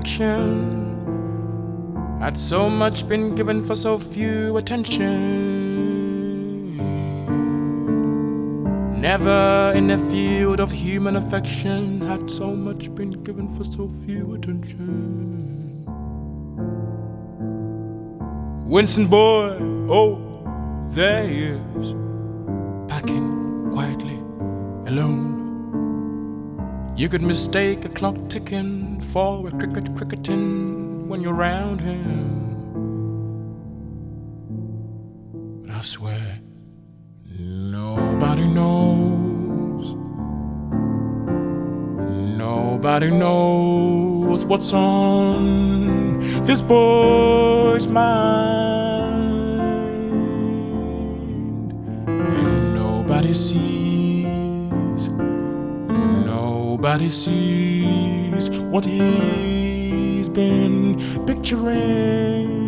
Affection had so much been given for so few attention. Never in the field of human affection had so much been given for so few attention. Winston boy, oh, there he is, packing quietly alone. You could mistake a clock ticking for a cricket cricketing when you're around him. But I swear, nobody knows. Nobody knows what's on this boy's mind. And nobody sees. Nobody sees what he's been picturing.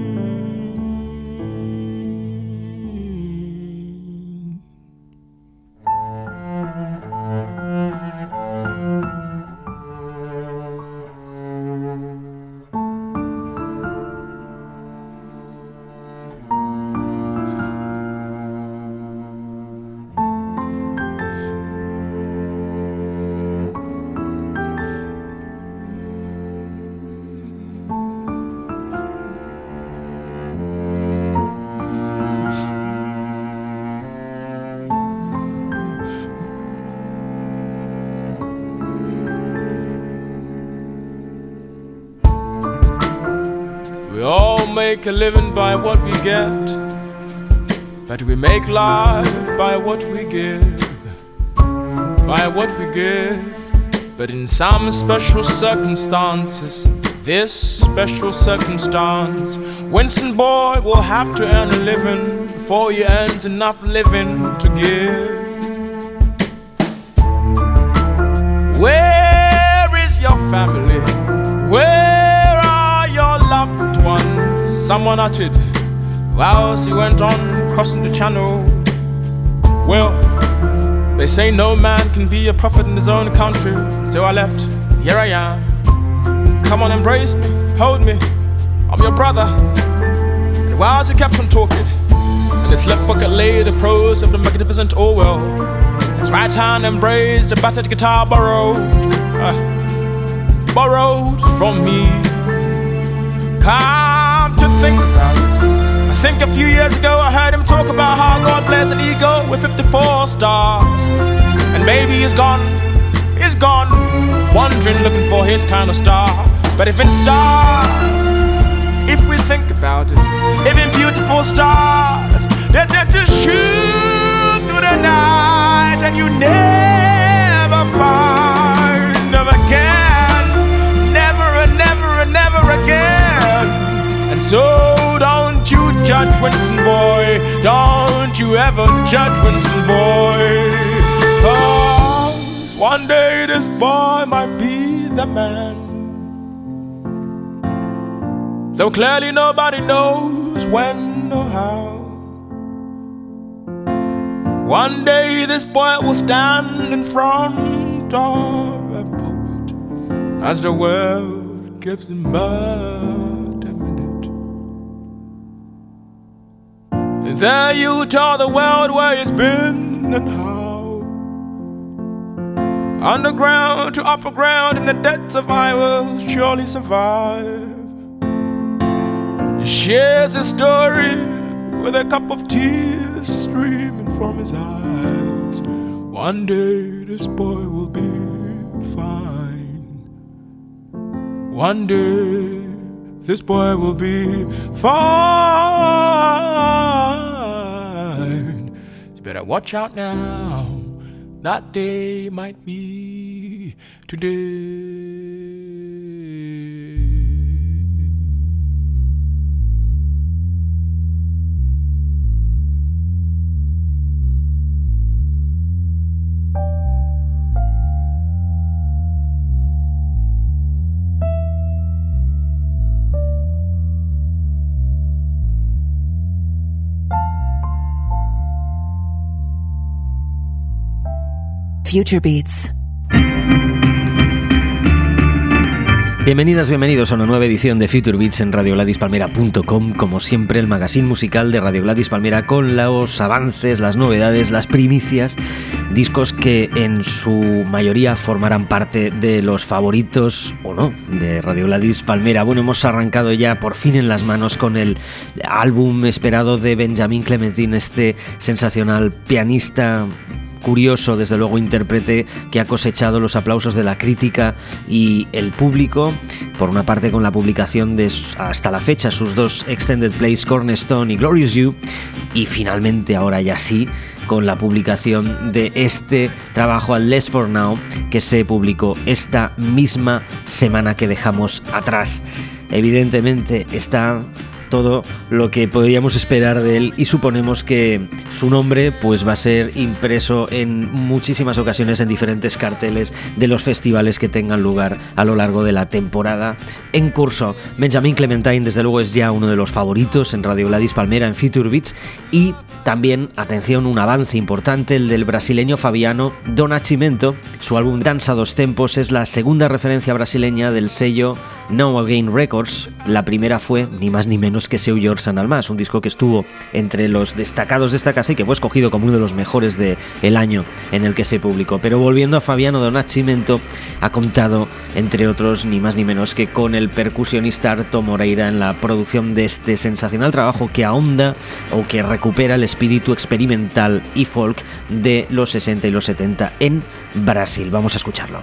Make a living by what we get, but we make life by what we give, by what we give. But in some special circumstances, this special circumstance, Winston Boy will have to earn a living before he earns enough living to give. Someone uttered whilst he went on crossing the channel. Well, they say no man can be a prophet in his own country, so I left. Here I am. Come on, embrace me, hold me. I'm your brother. And whilst he kept on talking, in his left pocket lay the prose of the magnificent Orwell. His right hand embraced the battered guitar borrowed, uh, borrowed from me. Come think about it. I think a few years ago I heard him talk about how God bless an eagle with 54 stars. And maybe he's gone, he's gone, wandering looking for his kind of star. But if in stars, if we think about it, even beautiful stars, they tend to shoot through the night and you never find so don't you judge Winston boy, don't you ever judge Winston boy. Cause one day this boy might be the man. Though clearly nobody knows when or how. One day this boy will stand in front of a pulpit as the world gives him but there you tell the world where he's been and how. Underground to upper ground in the depths of I will surely survive. He shares his story with a cup of tears streaming from his eyes. One day this boy will be fine. one day this boy will be fine. Better watch out now. That day might be today. Future Beats. Bienvenidas, bienvenidos a una nueva edición de Future Beats en radiogladispalmera.com, como siempre el magazine musical de Radio Gladys Palmera con los avances, las novedades, las primicias, discos que en su mayoría formarán parte de los favoritos o no de Radio Gladys Palmera. Bueno, hemos arrancado ya por fin en las manos con el álbum esperado de Benjamin Clementine, este sensacional pianista curioso, desde luego, intérprete que ha cosechado los aplausos de la crítica y el público. Por una parte, con la publicación de hasta la fecha sus dos extended plays Cornerstone y Glorious You, y finalmente, ahora ya sí, con la publicación de este trabajo al Less for Now que se publicó esta misma semana que dejamos atrás. Evidentemente está todo lo que podríamos esperar de él y suponemos que su nombre pues va a ser impreso en muchísimas ocasiones en diferentes carteles de los festivales que tengan lugar a lo largo de la temporada en curso. Benjamin Clementine desde luego es ya uno de los favoritos en Radio Gladys Palmera en Future Beats y también, atención, un avance importante, el del brasileño Fabiano Donacimento. Su álbum Danza dos Tempos es la segunda referencia brasileña del sello No Again Records. La primera fue ni más ni menos que Seu San Almas, un disco que estuvo entre los destacados de esta casa y que fue escogido como uno de los mejores del año en el que se publicó. Pero volviendo a Fabiano Donacimento, ha contado, entre otros, ni más ni menos que con el percusionista Arto Moreira en la producción de este sensacional trabajo que ahonda o que recupera el espíritu experimental y folk de los 60 y los 70 en Brasil. Vamos a escucharlo.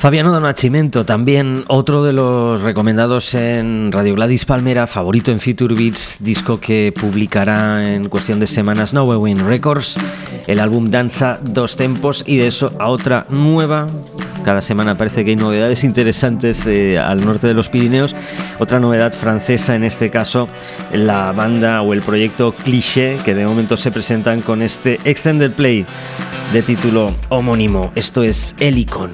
Fabiano Donachimento, también otro de los recomendados en Radio Gladys Palmera, favorito en Future Beats, disco que publicará en cuestión de semanas Win Records, el álbum Danza Dos Tempos y de eso a otra nueva. Cada semana parece que hay novedades interesantes eh, al norte de los Pirineos. Otra novedad francesa, en este caso, la banda o el proyecto Cliché, que de momento se presentan con este Extended Play de título homónimo. Esto es Helicon.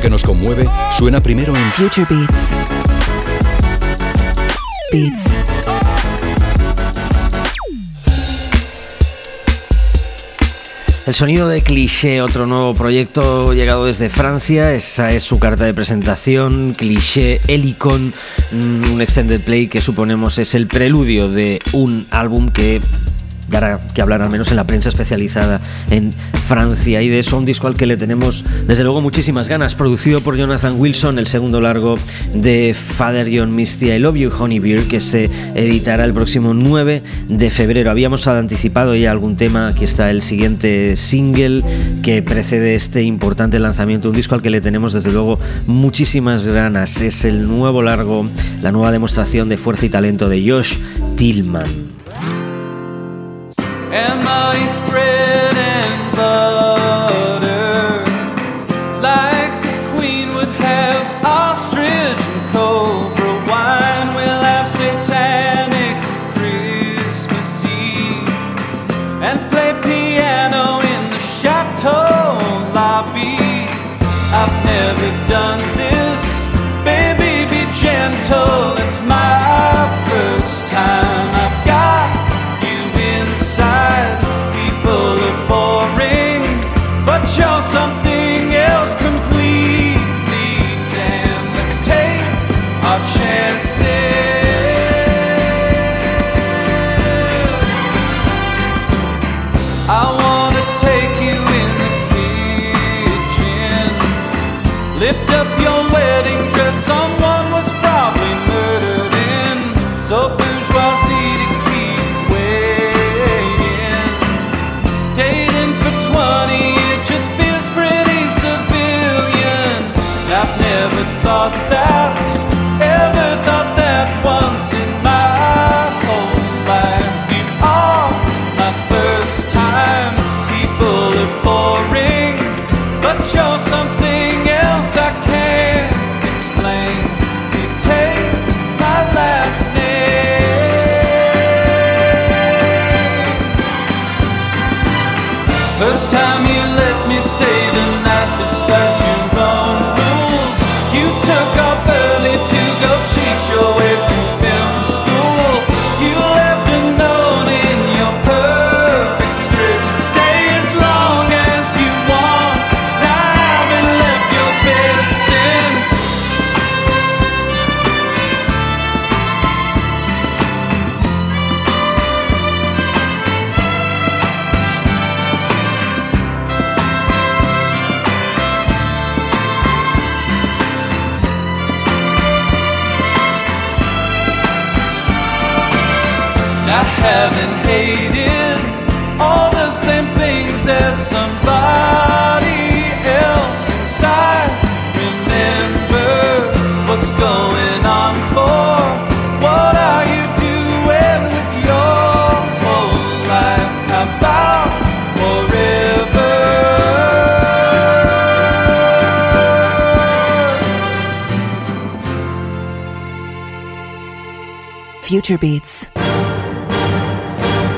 Que nos conmueve suena primero en Future Beats. Beats. El sonido de Cliché, otro nuevo proyecto llegado desde Francia, esa es su carta de presentación, Cliché Helicon, mm, un extended play que suponemos es el preludio de un álbum que dará que hablar al menos en la prensa especializada en Francia y de eso un disco al que le tenemos desde luego muchísimas ganas, producido por Jonathan Wilson, el segundo largo de Father John Misty I Love You Honey Beer que se editará el próximo 9 de febrero. Habíamos anticipado ya algún tema, aquí está el siguiente single que precede este importante lanzamiento, un disco al que le tenemos desde luego muchísimas ganas. Es el nuevo largo, la nueva demostración de fuerza y talento de Josh Tillman. and might bread and butter.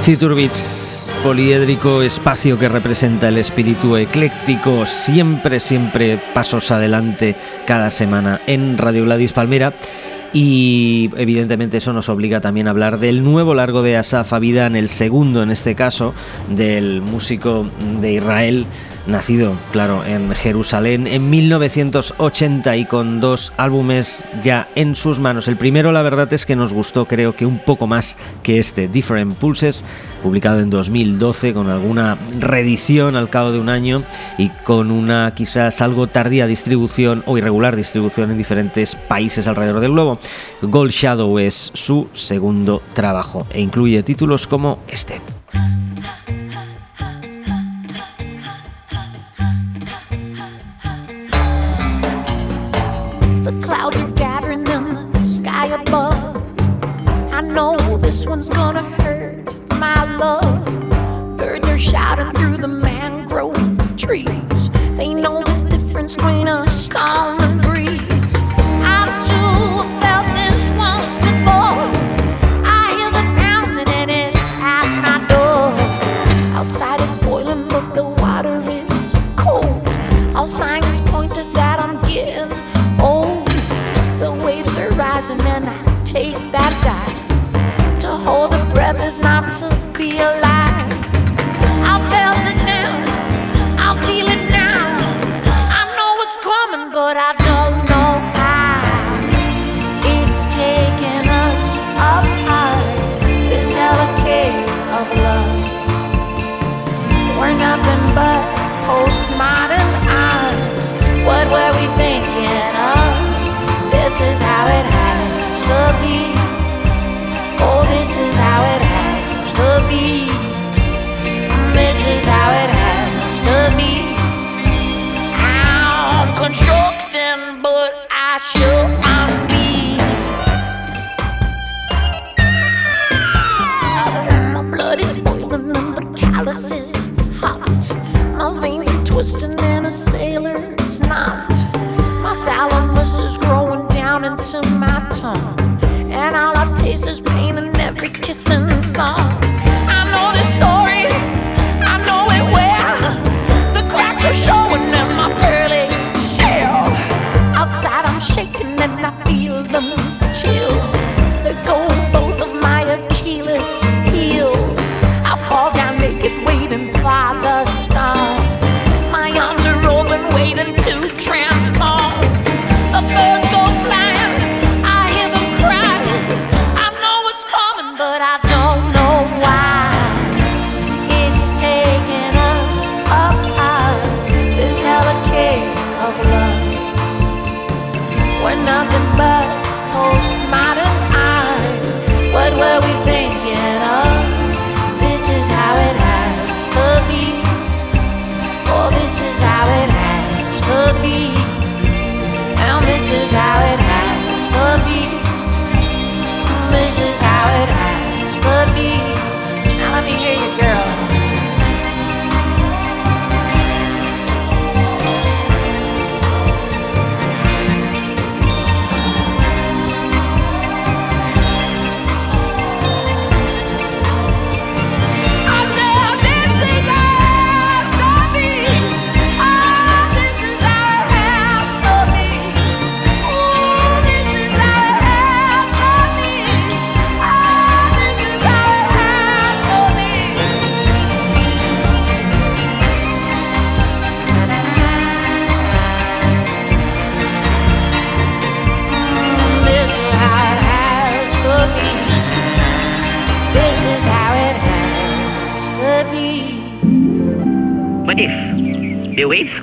Future Beats, poliédrico espacio que representa el espíritu ecléctico, siempre, siempre pasos adelante cada semana en Radio Gladys Palmera. Y evidentemente eso nos obliga también a hablar del nuevo largo de Asaf Avidan, el segundo en este caso, del músico de Israel, nacido, claro, en Jerusalén en 1980 y con dos álbumes ya en sus manos. El primero, la verdad es que nos gustó, creo que un poco más que este, Different Pulses, publicado en 2012 con alguna reedición al cabo de un año y con una quizás algo tardía distribución o irregular distribución en diferentes países alrededor del globo. Gold Shadow es su segundo trabajo e incluye títulos como este. Oh, this is how it has to be. This is how it has to be.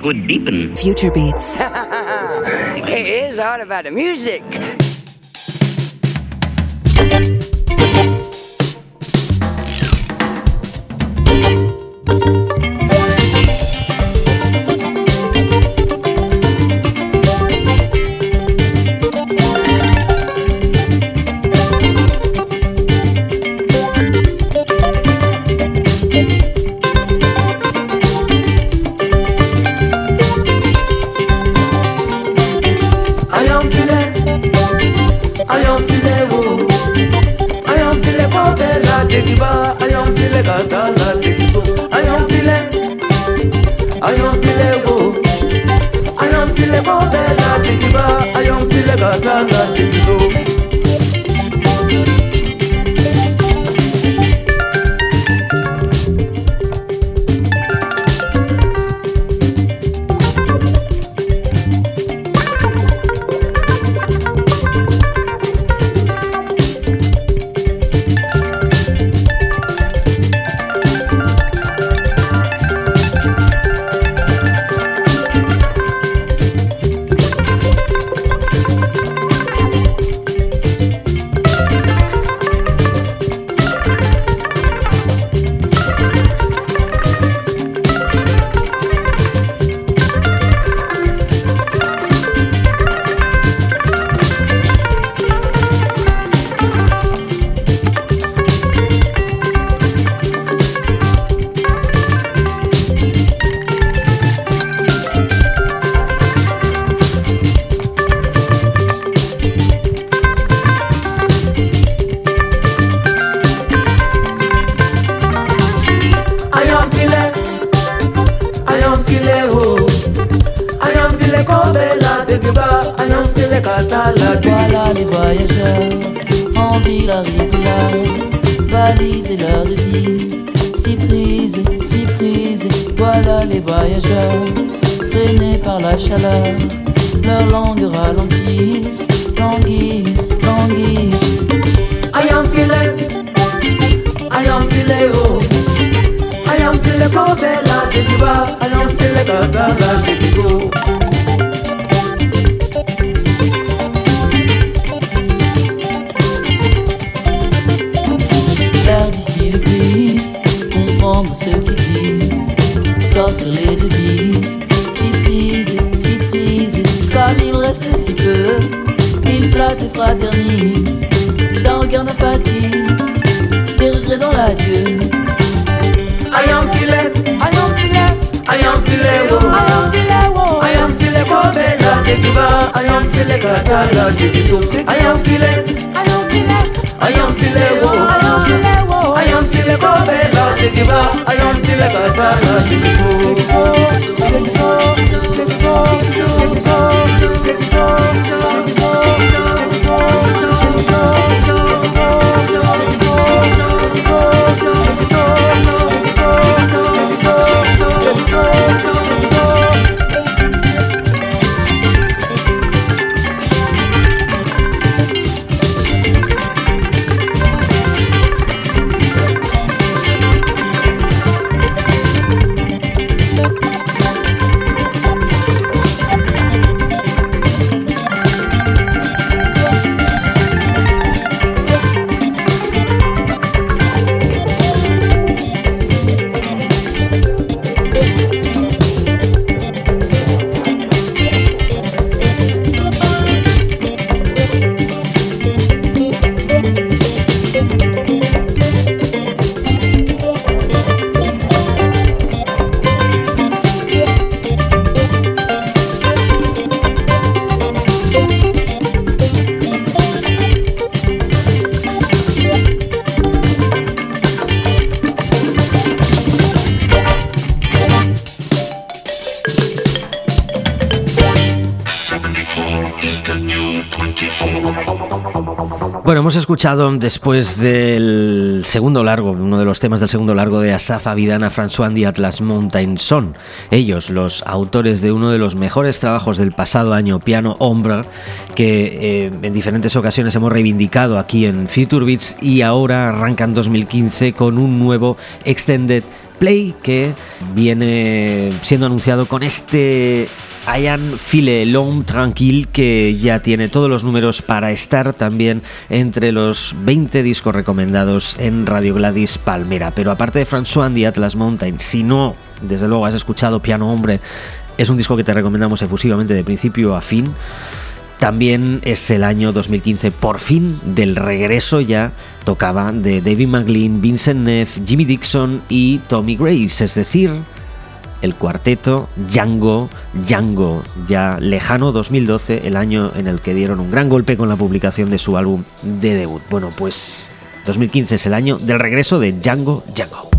would deepen. Future Beats. it is all about the music. paralelizou. Deve-se o que diz, conforme o seu que diz, só te ler de vida. am feeling got a lot of this soup. I am feeling, I am feeling, I am feeling, oh, I am feeling, oh, I am feeling, I am feeling. to give up. I am feeling got a lot of this soup. Take this off, take this off, take this off, take this off. Hemos escuchado después del segundo largo, uno de los temas del segundo largo de Asaf Avidana, François y Atlas Mountain Son. Ellos, los autores de uno de los mejores trabajos del pasado año, Piano Ombre, que eh, en diferentes ocasiones hemos reivindicado aquí en Future Beats y ahora arrancan 2015 con un nuevo Extended Play que viene siendo anunciado con este Ayan File L'Homme Tranquille que ya tiene todos los números para estar también entre los 20 discos recomendados en Radio Gladys Palmera. Pero aparte de François y Atlas Mountain, si no, desde luego has escuchado Piano Hombre, es un disco que te recomendamos efusivamente de principio a fin. También es el año 2015, por fin, del regreso ya tocaba de David McLean, Vincent Neff, Jimmy Dixon y Tommy Grace, es decir, el cuarteto Django, Django, ya lejano 2012, el año en el que dieron un gran golpe con la publicación de su álbum de debut. Bueno, pues 2015 es el año del regreso de Django, Django.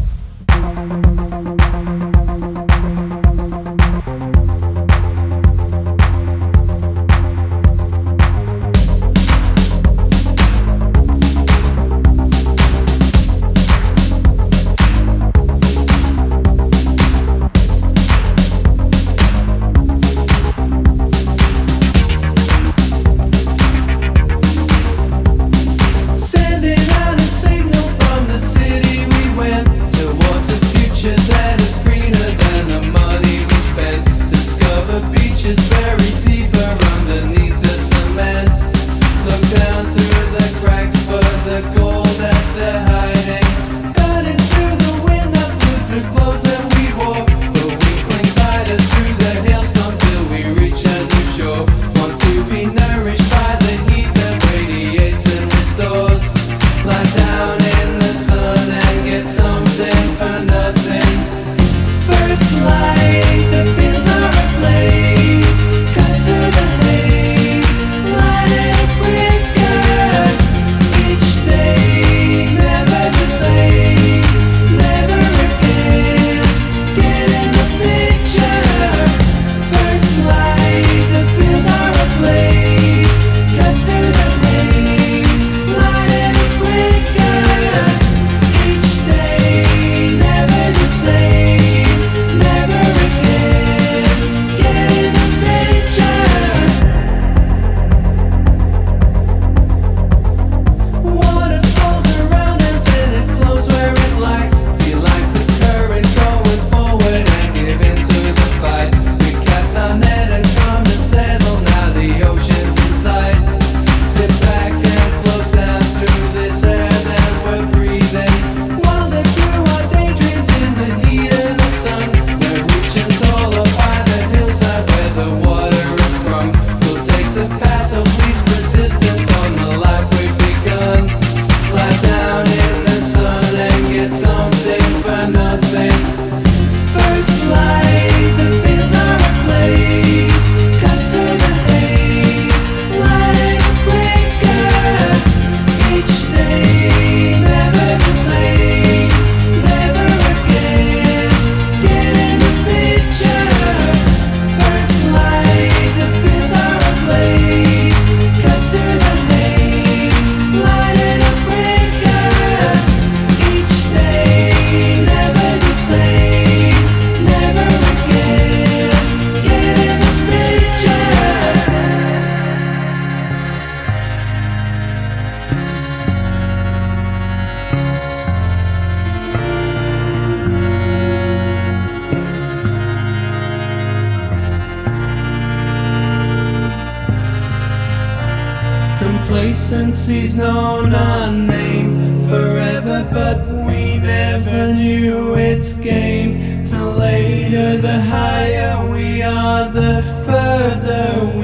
Since he's known our name forever, but we never knew its game. Till later, the higher we are, the further we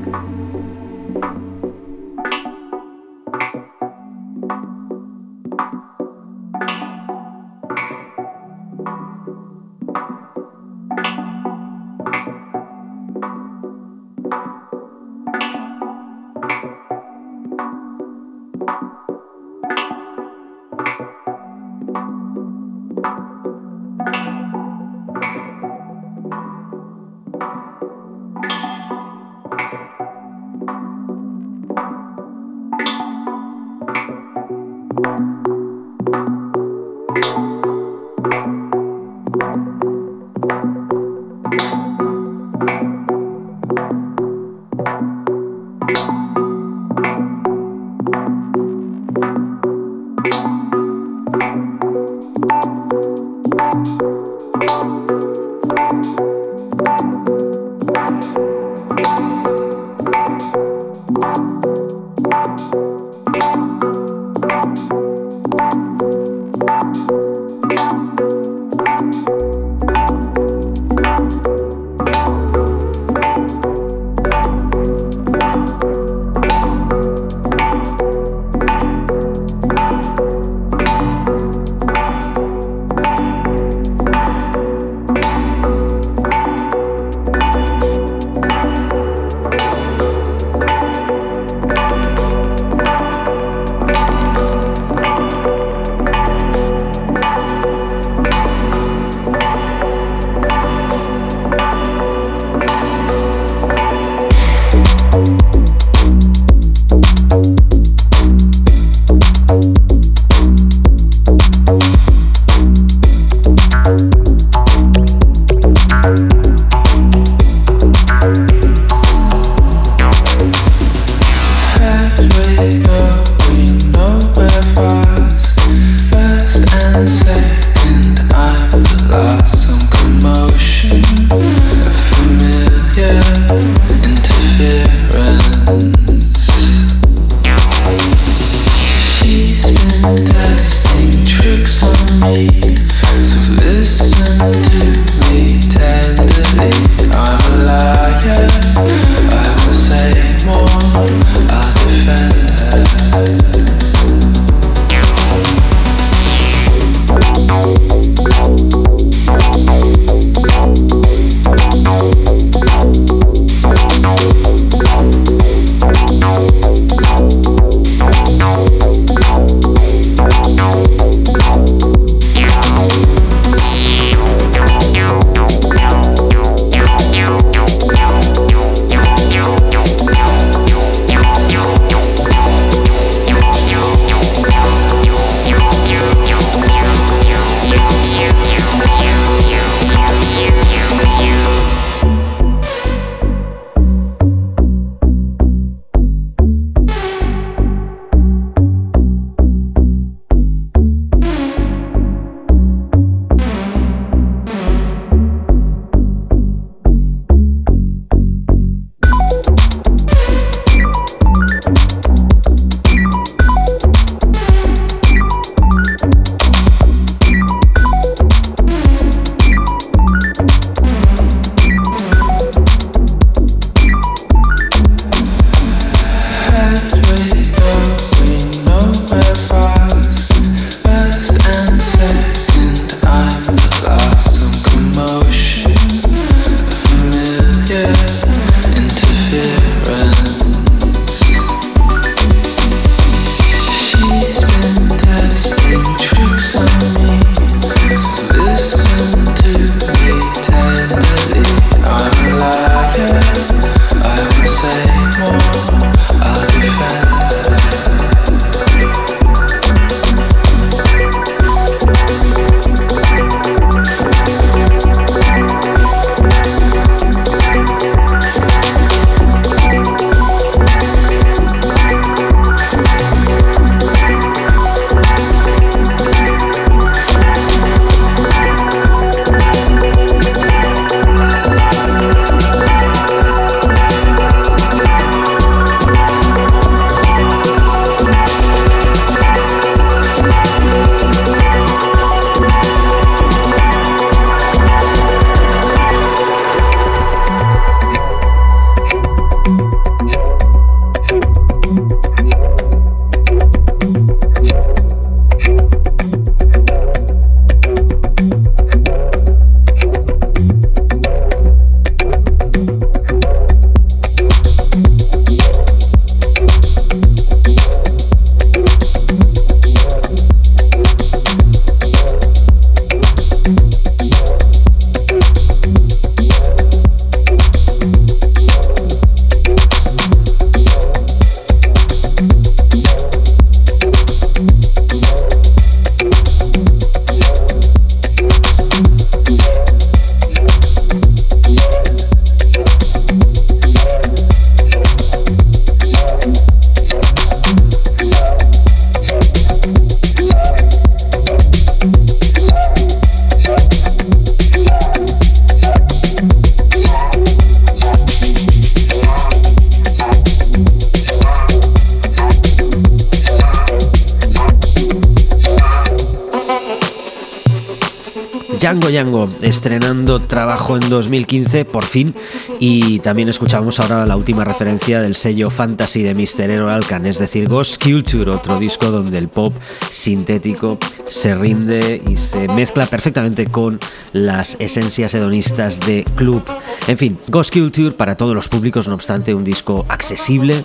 Django Django, estrenando trabajo en 2015, por fin. Y también escuchamos ahora la última referencia del sello Fantasy de Mr. Ero Alcan, es decir, Ghost Culture, otro disco donde el pop sintético se rinde y se mezcla perfectamente con las esencias hedonistas de club. En fin, Ghost Culture para todos los públicos, no obstante, un disco accesible.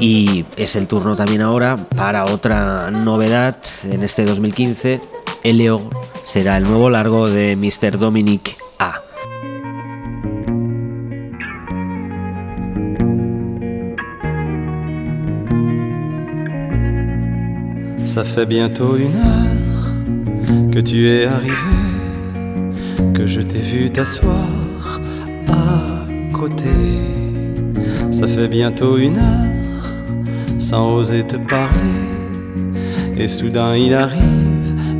Y es el turno también ahora para otra novedad en este 2015. Eleo será el nuevo largo de Mr. Dominic A. Ça fait bientôt une heure que tu es arrivé, que je t'ai vu t'asseoir à côté. Ça fait bientôt une heure sans oser te parler, et soudain il arrive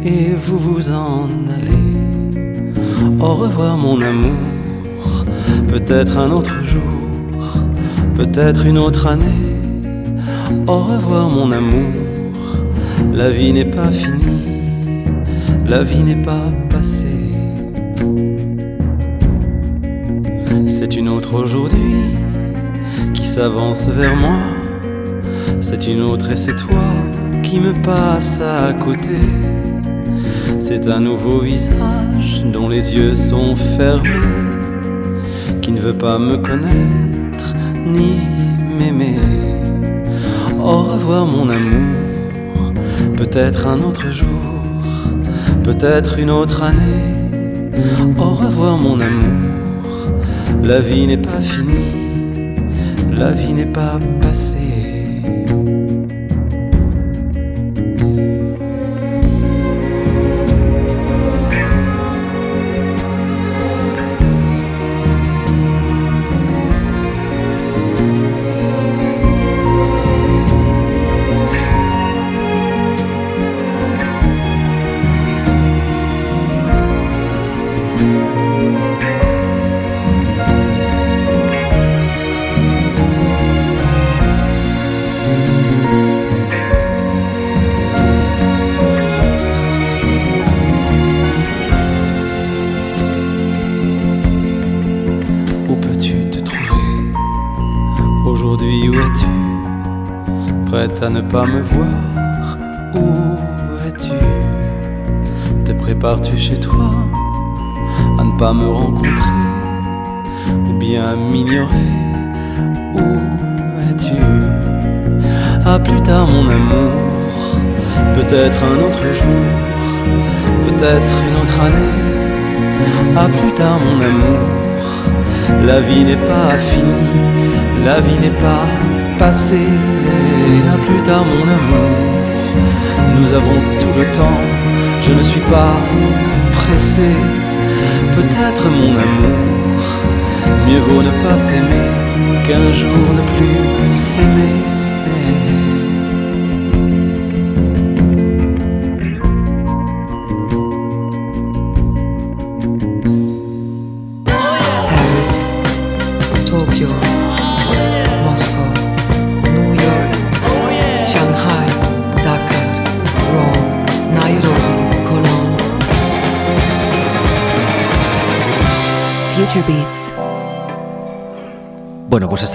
et vous vous en allez. Au revoir mon amour, peut-être un autre jour, peut-être une autre année. Au revoir mon amour. La vie n'est pas finie, la vie n'est pas passée. C'est une autre aujourd'hui qui s'avance vers moi. C'est une autre et c'est toi qui me passe à côté. C'est un nouveau visage dont les yeux sont fermés, qui ne veut pas me connaître ni m'aimer. Au revoir mon amour peut-être un autre jour, peut-être une autre année. Au revoir mon amour, la vie n'est pas finie, la vie n'est pas passée. Pas me voir. Où es-tu? Te prépares-tu chez toi À ne pas me rencontrer Ou bien m'ignorer? Où es-tu? À plus tard mon amour. Peut-être un autre jour. Peut-être une autre année. À plus tard mon amour. La vie n'est pas finie, la vie n'est pas passée. À plus tard, mon amour. Nous avons tout le temps, je ne suis pas pressé. Peut-être, mon amour, mieux vaut ne pas s'aimer qu'un jour ne plus s'aimer.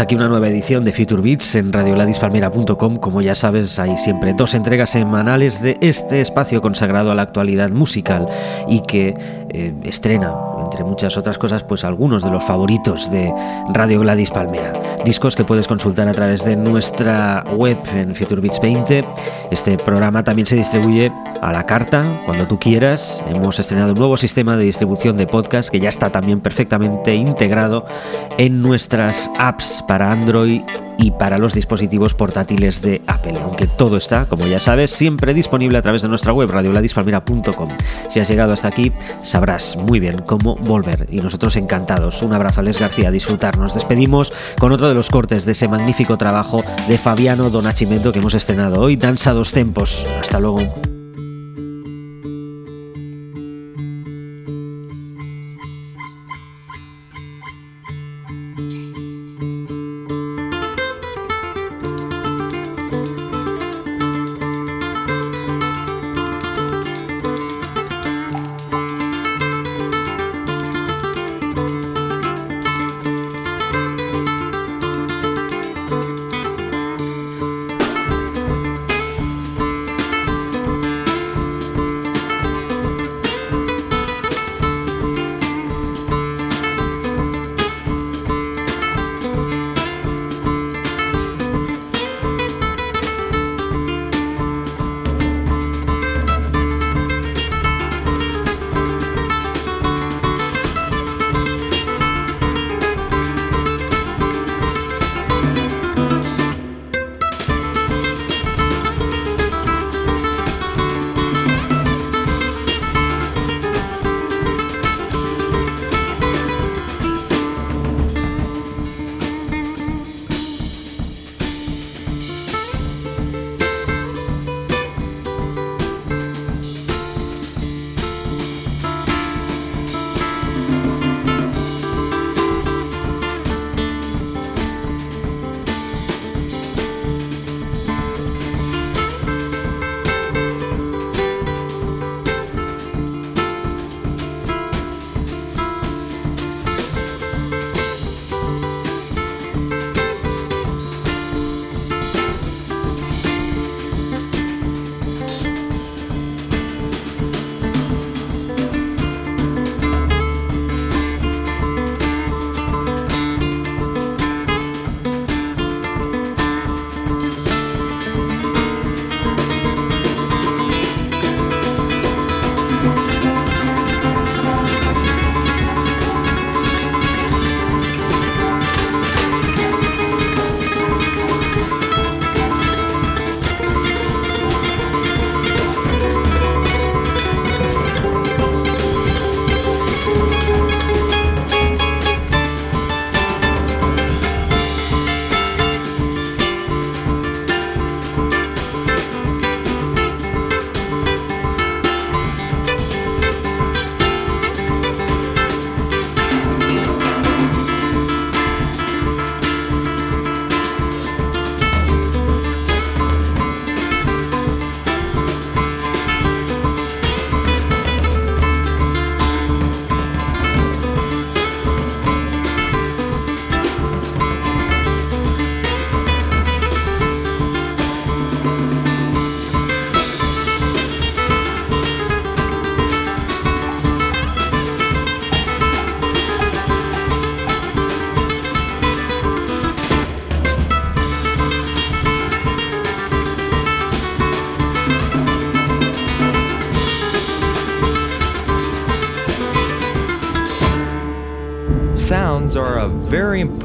Aquí una nueva edición de Future Beats en radioladispalmera.com. Como ya sabes, hay siempre dos entregas semanales de este espacio consagrado a la actualidad musical y que eh, estrena, entre muchas otras cosas, pues algunos de los favoritos de Radio Gladys Palmera. Discos que puedes consultar a través de nuestra web en Future Beats 20. Este programa también se distribuye a la carta cuando tú quieras. Hemos estrenado un nuevo sistema de distribución de podcast que ya está también perfectamente integrado en nuestras apps para Android y para los dispositivos portátiles de Apple, aunque todo está, como ya sabes, siempre disponible a través de nuestra web radioladispalmera.com. Si has llegado hasta aquí, sabrás muy bien cómo volver y nosotros encantados. Un abrazo a Les García, disfrutar. Nos despedimos con otro de los cortes de ese magnífico trabajo de Fabiano Donachimento que hemos estrenado hoy, Danza dos Tempos. Hasta luego.